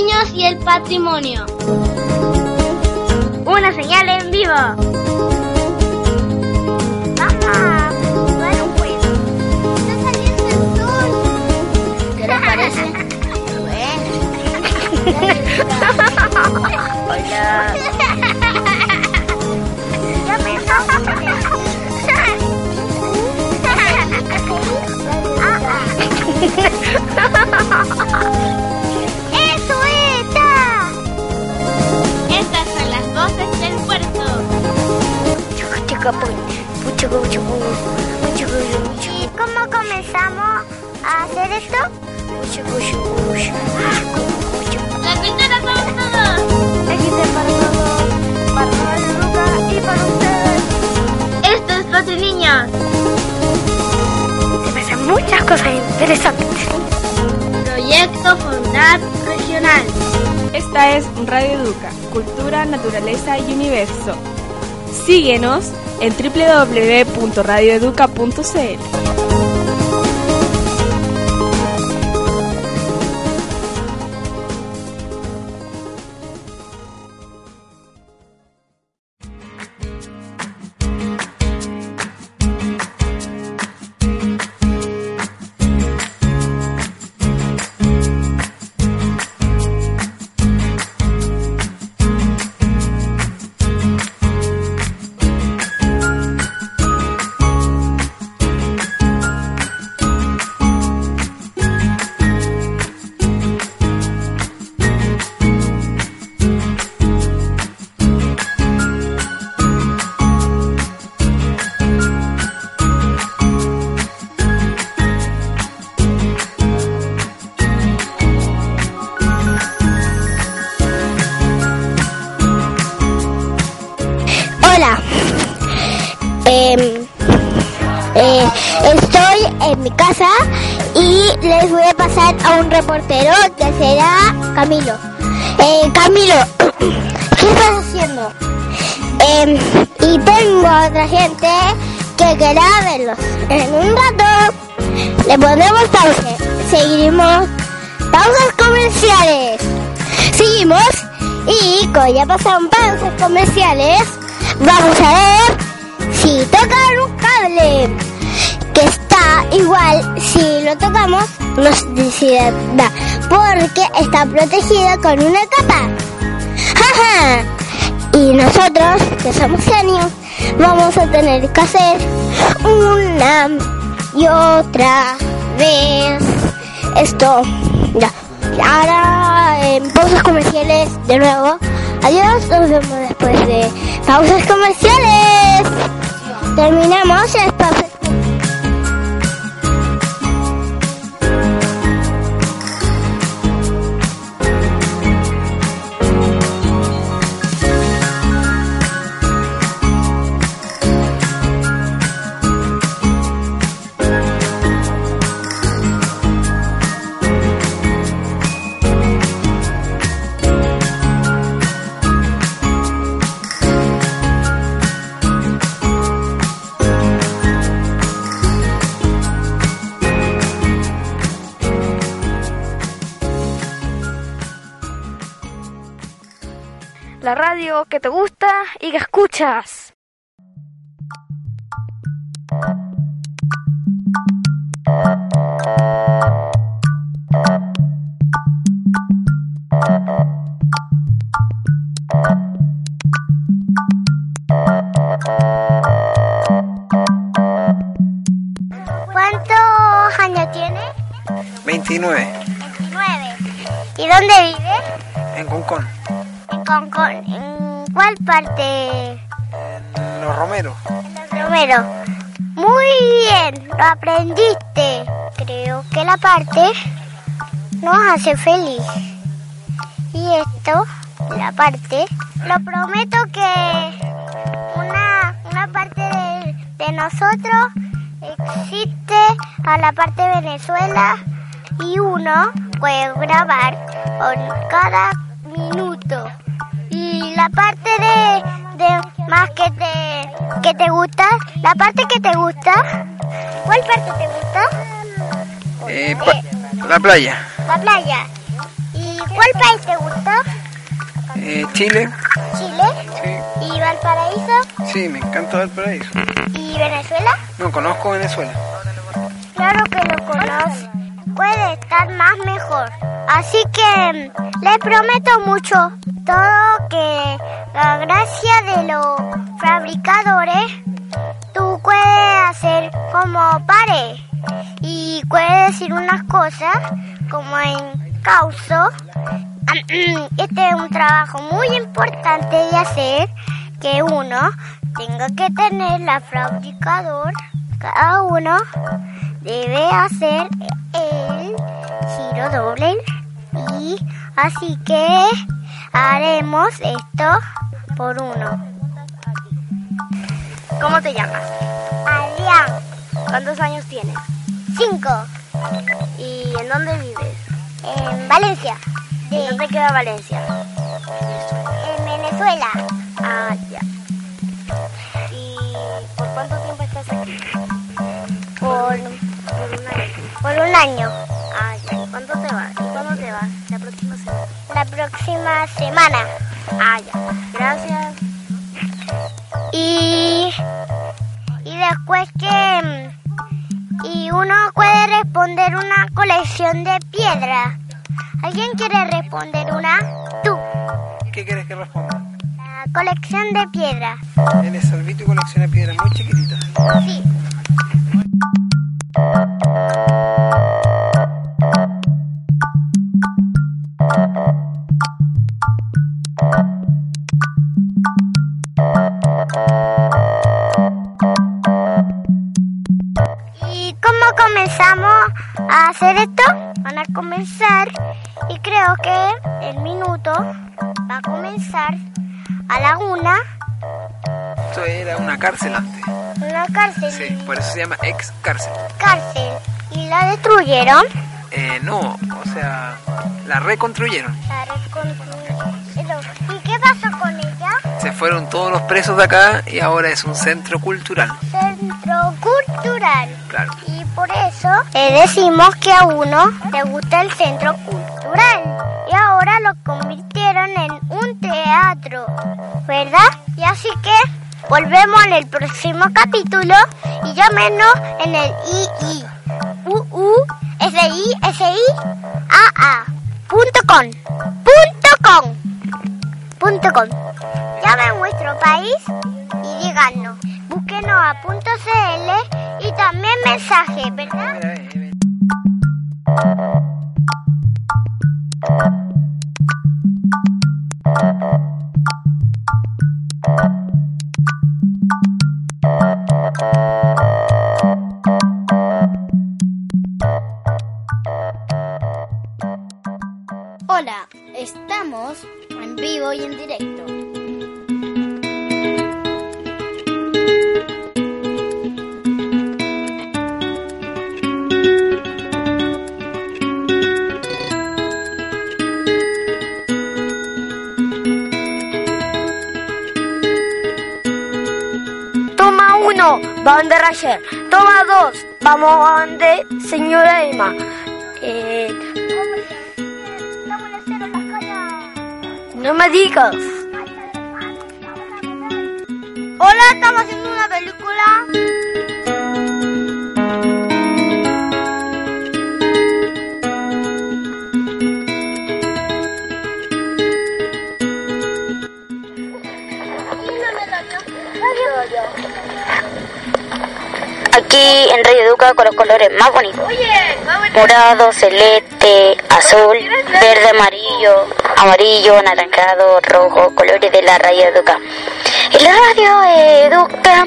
niños y el patrimonio. Una señal en vivo. Mamá. Está saliendo el sol. ¿Qué les parece? Hola. Ya me ¿Y cómo comenzamos a hacer esto? La cultura para todos. Existe para todos, para Radio Educa y para ustedes. Esto es Patri Niños. Se pasan muchas cosas interesantes. Proyecto Fondar Regional. Esta es Radio Educa, Cultura, Naturaleza y Universo. Síguenos en www.radioeduca.cl. un reportero que será Camilo. Eh, Camilo, ¿qué estás haciendo? Em, y tengo otra gente que querrá verlos. En un rato le ponemos pausa. Seguiremos pausas comerciales. Seguimos y como ya pasaron pausas comerciales, vamos a ver si tocan un cable igual si lo tocamos nos decide da, porque está protegido con una capa. ¡Jaja! Y nosotros, que somos genios, vamos a tener que hacer una y otra vez esto. Ya. Ahora en pausas comerciales de nuevo. Adiós, nos vemos después de pausas comerciales. Terminamos las pausas. La radio que te gusta y que escuchas. Parte? en Los Romeros. En el Romero. Muy bien, lo aprendiste. Creo que la parte nos hace feliz. Y esto, la parte, lo prometo que una, una parte de, de nosotros existe a la parte de Venezuela y uno puede grabar con cada minuto. La parte de, de más que te, que te gusta, la parte que te gusta, ¿cuál parte te gusta? Eh, La playa. La playa. ¿Y cuál país te gustó? Eh, Chile. Chile. Sí. ¿Y Valparaíso? Sí, me encanta Valparaíso. ¿Y Venezuela? No conozco Venezuela. Claro que lo conoce. Puede estar más mejor. Así que mm, le prometo mucho todo que la gracia de los fabricadores tú puedes hacer como pare y puedes decir unas cosas como en causo. Este es un trabajo muy importante de hacer que uno tenga que tener la fabricador cada uno debe hacer el giro doble y así que haremos esto por uno. ¿Cómo te llamas? Adrián, ¿Cuántos años tienes? 5, ¿Y en dónde vives? en Valencia, ¿Y de, dónde queda Valencia? en Venezuela, Ah, ya. ¿Y por cuánto tiempo estás aquí? por, Por un año. por un año. ¿Cuándo te vas? ¿Y cuándo te vas? La próxima semana. La próxima semana. Ah, ya. Gracias. Y, y después que y uno puede responder una colección de piedras. ¿Alguien quiere responder una? Tú. ¿Qué quieres que responda? La colección de piedras. Él es Salvito y colecciona piedras muy chiquititas. Sí. Cárcel antes. en la cárcel. Sí, por eso se llama ex cárcel. cárcel y la destruyeron. Eh, no, o sea, la reconstruyeron. La reconstruyeron. ¿Y qué pasó con ella? Se fueron todos los presos de acá y ahora es un centro cultural. Centro cultural. Claro. Y por eso le decimos que a uno le gusta el centro cultural. Volvemos en el próximo capítulo y llámenos en el II. UU SI SI AA punto com. Punto com. Punto com. Llamen nuestro país y díganos. Búsquenos a punto CL y también mensaje ¿verdad? De Rasher. Toma dos, vamos a donde señora Emma. Eh, no me digas. Hola, estamos haciendo una película. Aquí en Radio Educa con los colores más bonitos. Morado, celeste, azul, verde, amarillo, amarillo, anaranjado, rojo, colores de la Radio Educa. Y la Radio Educa,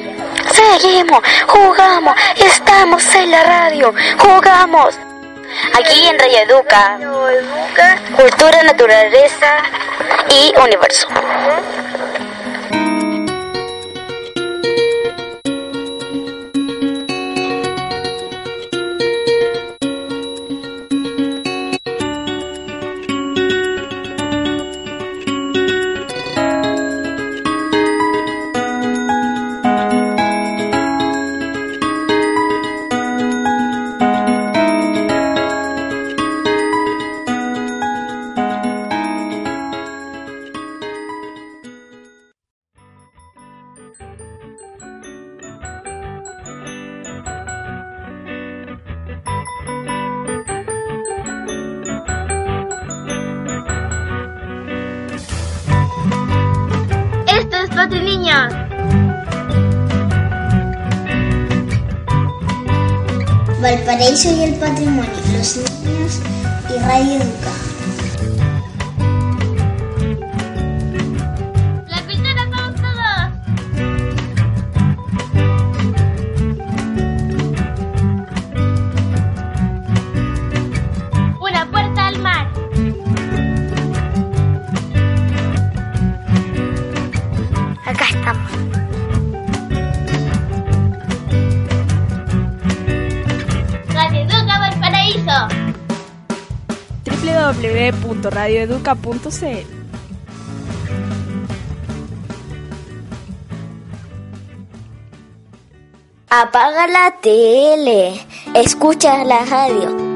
seguimos, jugamos, estamos en la radio, jugamos. Aquí en Radio Educa, cultura, naturaleza y universo. Y el www.radioeduca.cl Apaga la tele, escucha la radio.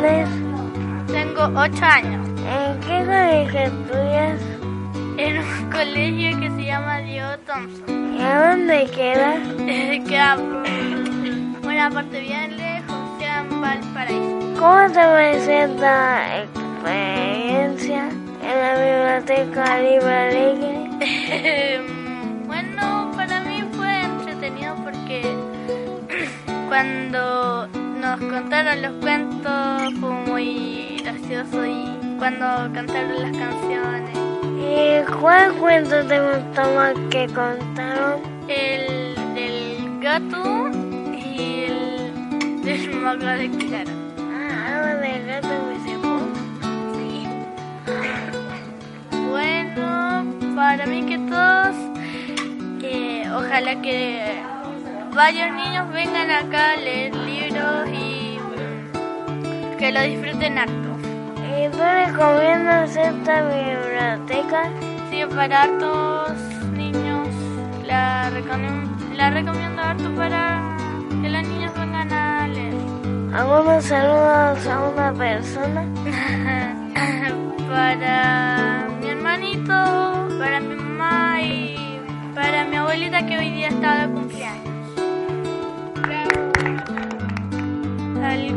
Tienes? Tengo ocho años. ¿En qué colegio estudias? En un colegio que se llama Diego Thompson. ¿Y a dónde quedas? Queda por una parte bien lejos, queda en Valparaíso. ¿Cómo te pareció esta experiencia en la biblioteca Libre Alegre? Bueno, para mí fue entretenido porque cuando nos contaron los cuentos fue muy gracioso y cuando cantaron las canciones. ¿Y cuál cuento te gustó más que contaron? El del gato y el del mago de Clara. Ah, algo del gato me sepo. Sí. Bueno, para mí que todos, eh, ojalá que varios niños vengan acá a leer libros y que lo disfruten harto. ¿Y tú recomiendas esta biblioteca? Sí, para hartos niños la recomiendo harto para que los niños vengan a leer. ¿Algunos saludos a una persona? para mi hermanito, para mi mamá y para mi abuelita que hoy día está de cumpleaños.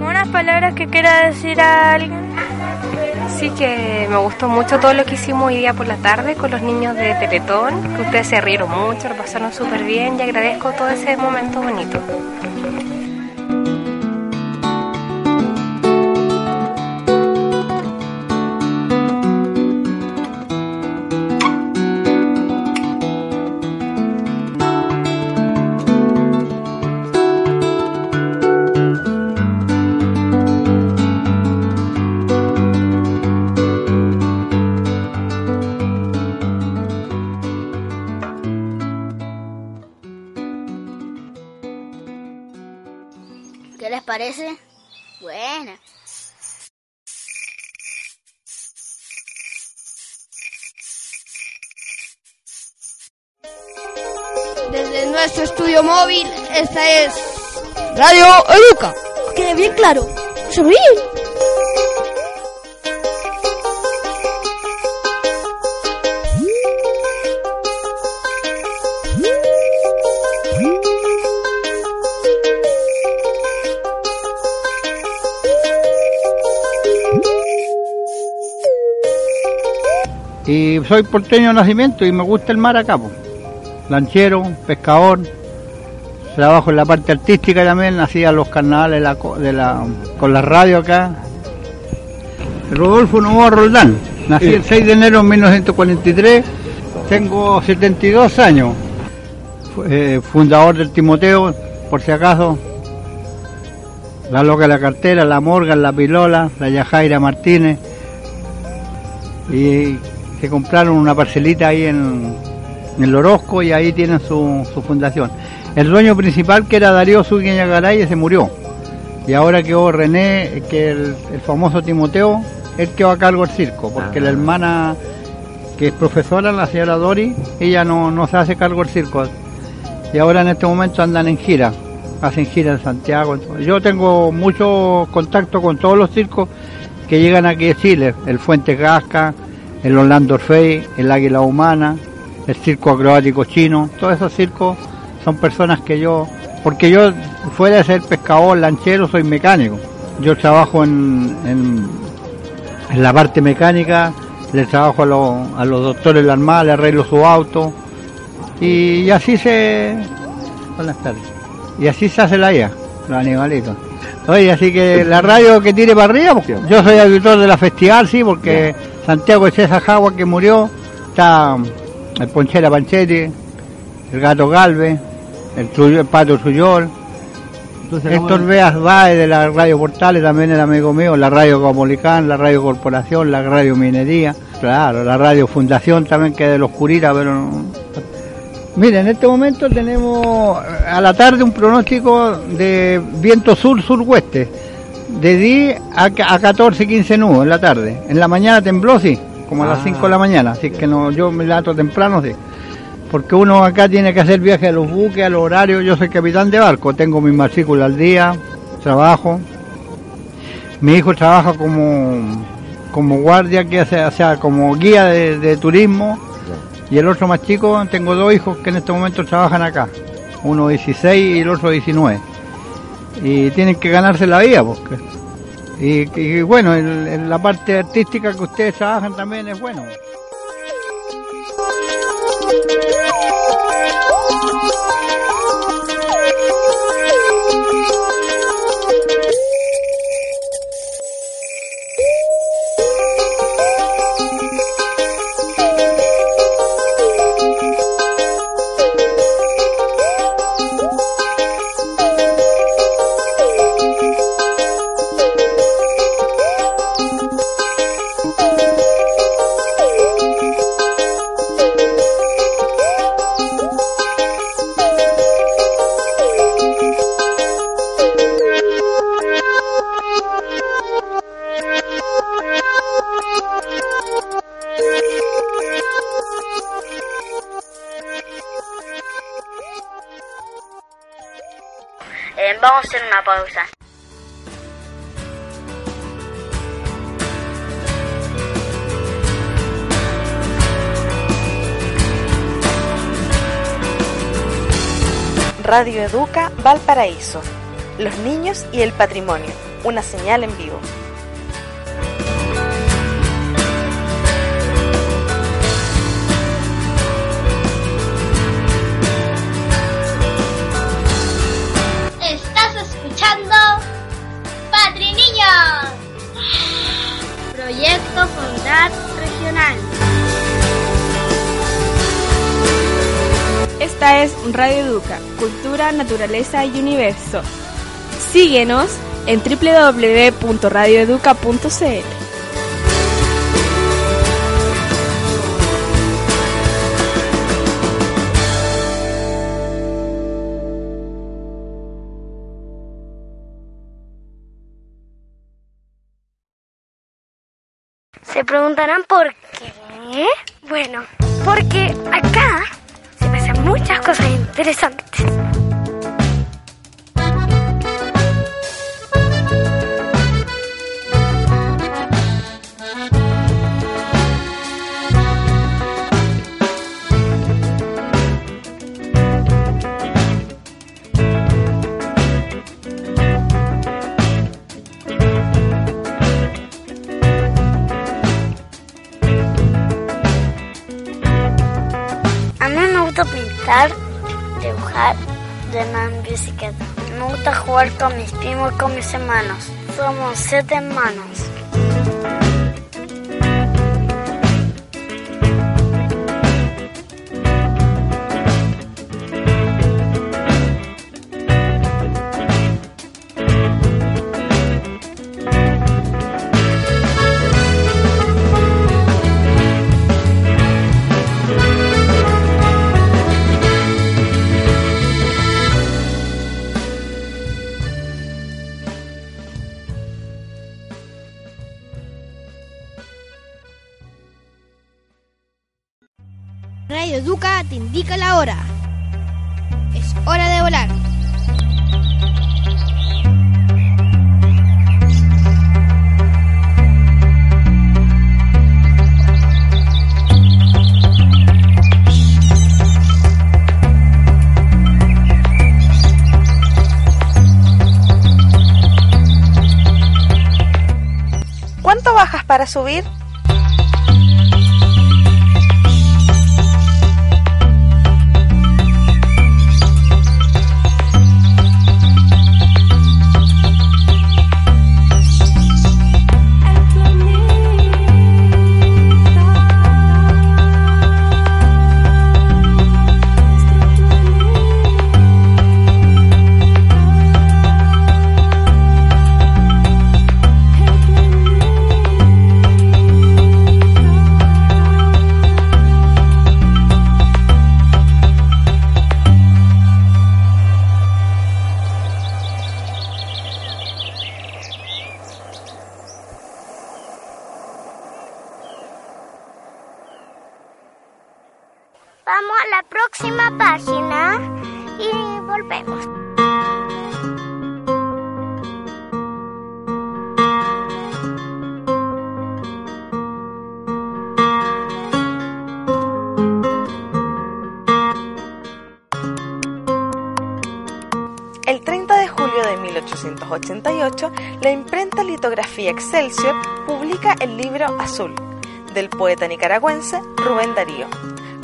¿Algunas palabras que quiera decir a alguien? Sí que me gustó mucho todo lo que hicimos hoy día por la tarde con los niños de Teletón, que ustedes se rieron mucho, lo pasaron súper bien y agradezco todo ese momento bonito. Radio Educa. Quede bien claro. Sonríe. Y soy porteño de nacimiento y me gusta el mar acá, po. lanchero, pescador, trabajo en la parte artística también, hacía los carnavales la de la, con la radio acá. Rodolfo Novoa Roldán, nací el 6 de enero de 1943, tengo 72 años, eh, fundador del Timoteo, por si acaso, la Loca de la Cartera, la Morgan, la Pilola, la Yajaira Martínez. Y se compraron una parcelita ahí en, en el Orozco y ahí tienen su, su fundación. El dueño principal, que era Darío Sugueña Garay, se murió. Y ahora quedó René, que el, el famoso Timoteo, él quedó a cargo del circo, porque la hermana que es profesora, la señora Dori, ella no, no se hace cargo del circo. Y ahora en este momento andan en gira, hacen gira en Santiago. Yo tengo mucho contacto con todos los circos que llegan aquí a Chile, el Fuente Gasca, el Orlando Orfei, el Águila Humana, el Circo Acrobático Chino, todos esos circos son personas que yo, porque yo fuera de ser pescador, lanchero, soy mecánico. Yo trabajo en, en, en la parte mecánica, le trabajo a, los- a los doctores de la Armada, le arreglo su auto y, así se... Buenas tardes. Y así se hace la IA, los animalitos. Oye, así que la radio que tire para arriba, porque yo soy auditor de la festival, sí, porque Santiago César Jagua que murió, está el Ponchera Panchetti, el Gato Galve, el, Truyo- el Pato Suyol, Héctor Beas Baez de la Radio Portales, también el amigo mío, la Radio Comulicán, la Radio Corporación, la Radio Minería, claro, la Radio Fundación también que es de los curitas, pero no- Mire, en este momento tenemos a la tarde un pronóstico de viento sur-suroeste, de 10 a, ca- a 14, 15 nudos en la tarde. En la mañana tembló, sí, como a las 5 de la mañana, así que no, yo me levanto temprano, sí. Porque uno acá tiene que hacer viaje a los buques, a los horarios. Yo soy capitán de barco, tengo mi matrícula al día, trabajo. Mi hijo trabaja como, como guardia, que hace, o sea, como guía de, turismo. Y el otro más chico, tengo dos hijos que en este momento trabajan acá. Uno 16 y el otro 19. Y tienen que ganarse la vida, porque. Y, y bueno, en, en la parte artística que ustedes trabajan también es bueno. Música Educa Valparaíso. Los niños y el patrimonio. Una señal en vivo. Es Radio Educa, Cultura, Naturaleza y Universo. Síguenos en www.radioeduca.cl. Se preguntarán por qué. Bueno, porque acá muchas cosas interesantes. Pintar, dibujar, de más en bicicleta. Me gusta jugar con mis primos y con mis hermanos. Somos siete hermanos. Para subir? Vamos a la próxima página y volvemos. El 30 de julio de 1888, la imprenta Litografía Excelsior publica el libro Azul del poeta nicaragüense Rubén Darío,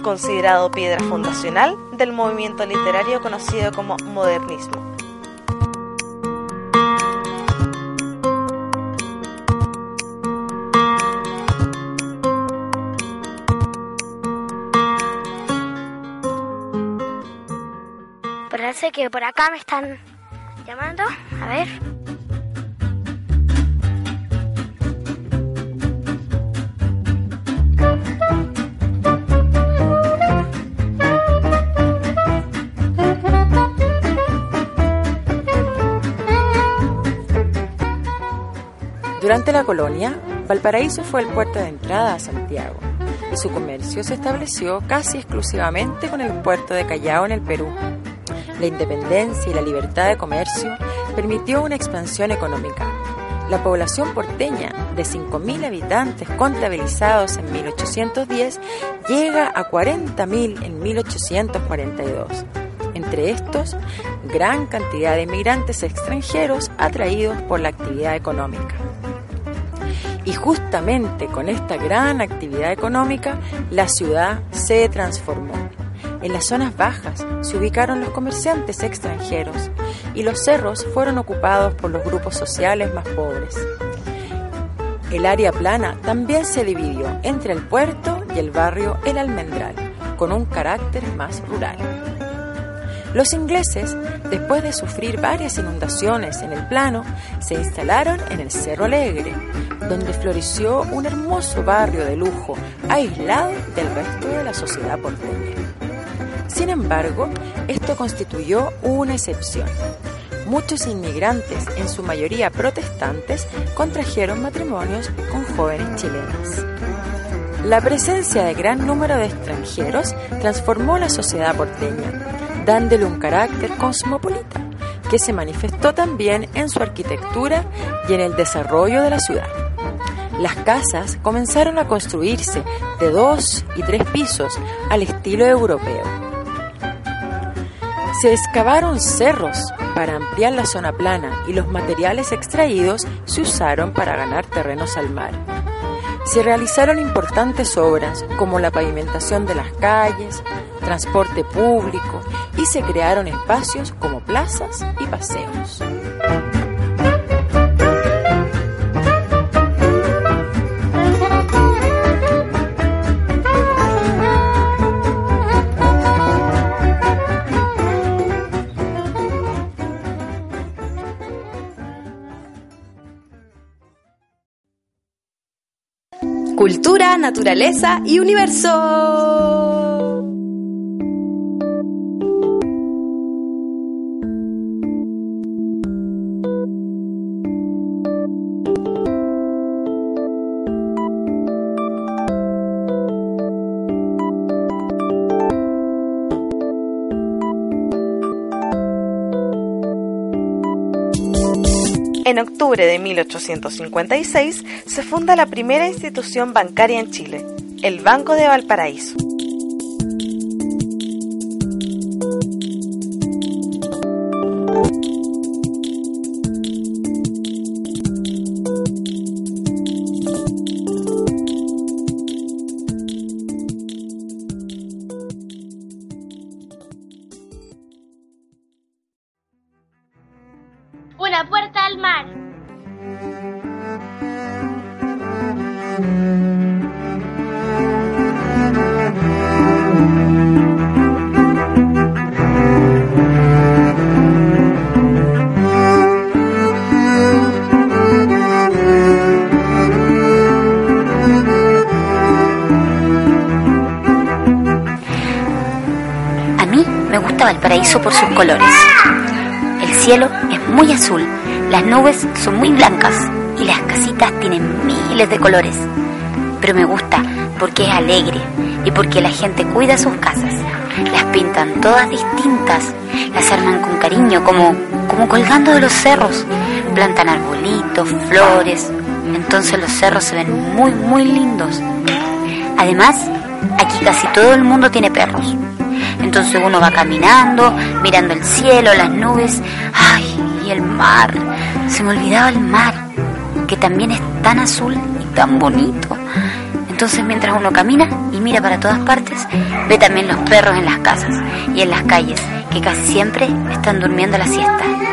considerado piedra fundacional del movimiento literario conocido como modernismo. Parece que por acá me están llamando. A ver. Durante la colonia, Valparaíso fue el puerto de entrada a Santiago y su comercio se estableció casi exclusivamente con el puerto de Callao en el Perú. La independencia y la libertad de comercio permitió una expansión económica. La población porteña, de 5.000 habitantes contabilizados en 1810, llega a 40.000 en 1842. Entre estos, gran cantidad de inmigrantes extranjeros atraídos por la actividad económica. Y justamente con esta gran actividad económica, la ciudad se transformó. En las zonas bajas se ubicaron los comerciantes extranjeros y los cerros fueron ocupados por los grupos sociales más pobres. El área plana también se dividió entre el puerto y el barrio El Almendral, con un carácter más rural. Los ingleses, después de sufrir varias inundaciones en el plano, se instalaron en el Cerro Alegre, donde floreció un hermoso barrio de lujo, aislado del resto de la sociedad porteña. Sin embargo, esto constituyó una excepción. Muchos inmigrantes, en su mayoría protestantes, contrajeron matrimonios con jóvenes chilenas. La presencia de gran número de extranjeros transformó la sociedad porteña, dándole un carácter cosmopolita, que se manifestó también en su arquitectura y en el desarrollo de la ciudad. Las casas comenzaron a construirse de dos y tres pisos al estilo europeo. Se excavaron cerros para ampliar la zona plana y los materiales extraídos se usaron para ganar terrenos al mar. Se realizaron importantes obras como la pavimentación de las calles, transporte público y se crearon espacios como plazas y paseos. Cultura, naturaleza y universo. En octubre de 1856 se funda la primera institución bancaria en Chile, el Banco de Valparaíso. Valparaíso por sus colores. El cielo es muy azul, las nubes son muy blancas y las casitas tienen miles de colores. Pero me gusta porque es alegre y porque la gente cuida sus casas. Las pintan todas distintas, las arman con cariño, como, como colgando de los cerros. Plantan arbolitos, flores. Entonces los cerros se ven muy, muy lindos. Además, aquí casi todo el mundo tiene perros. Entonces uno va caminando, mirando el cielo, las nubes, ay, y el mar. Se me olvidaba el mar, que también es tan azul y tan bonito. Entonces mientras uno camina y mira para todas partes, ve también los perros en las casas y en las calles, que casi siempre están durmiendo la siesta.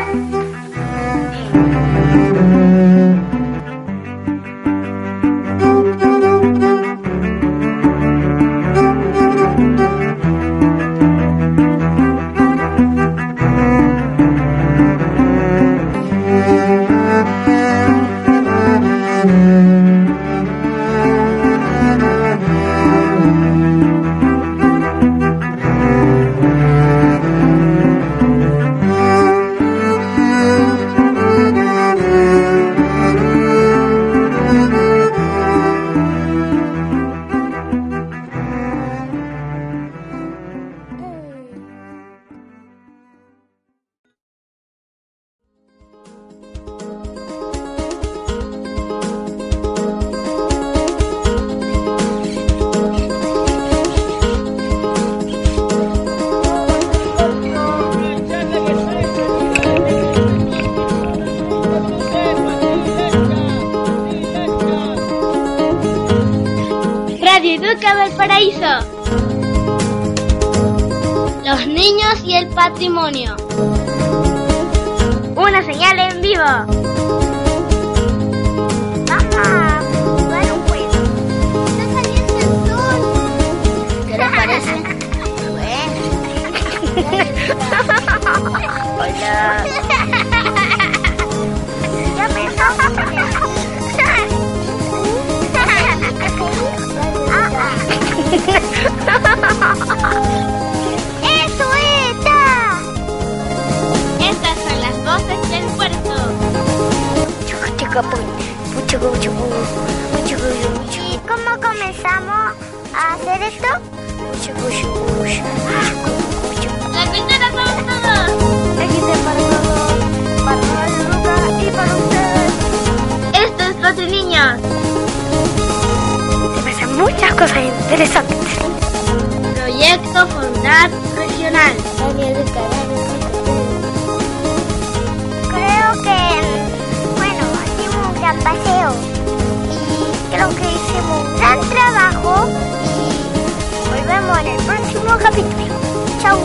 ¿Y cómo comenzamos a hacer esto? La cultura somos todos. Existe para todos, para Radio Luca y para ustedes. Esto es Patri Niños. Se pasan muchas cosas interesantes. Proyecto Fondar Regional. Creo gran paseo y creo que hicimos un gran trabajo y volvemos en el próximo capítulo. Chau.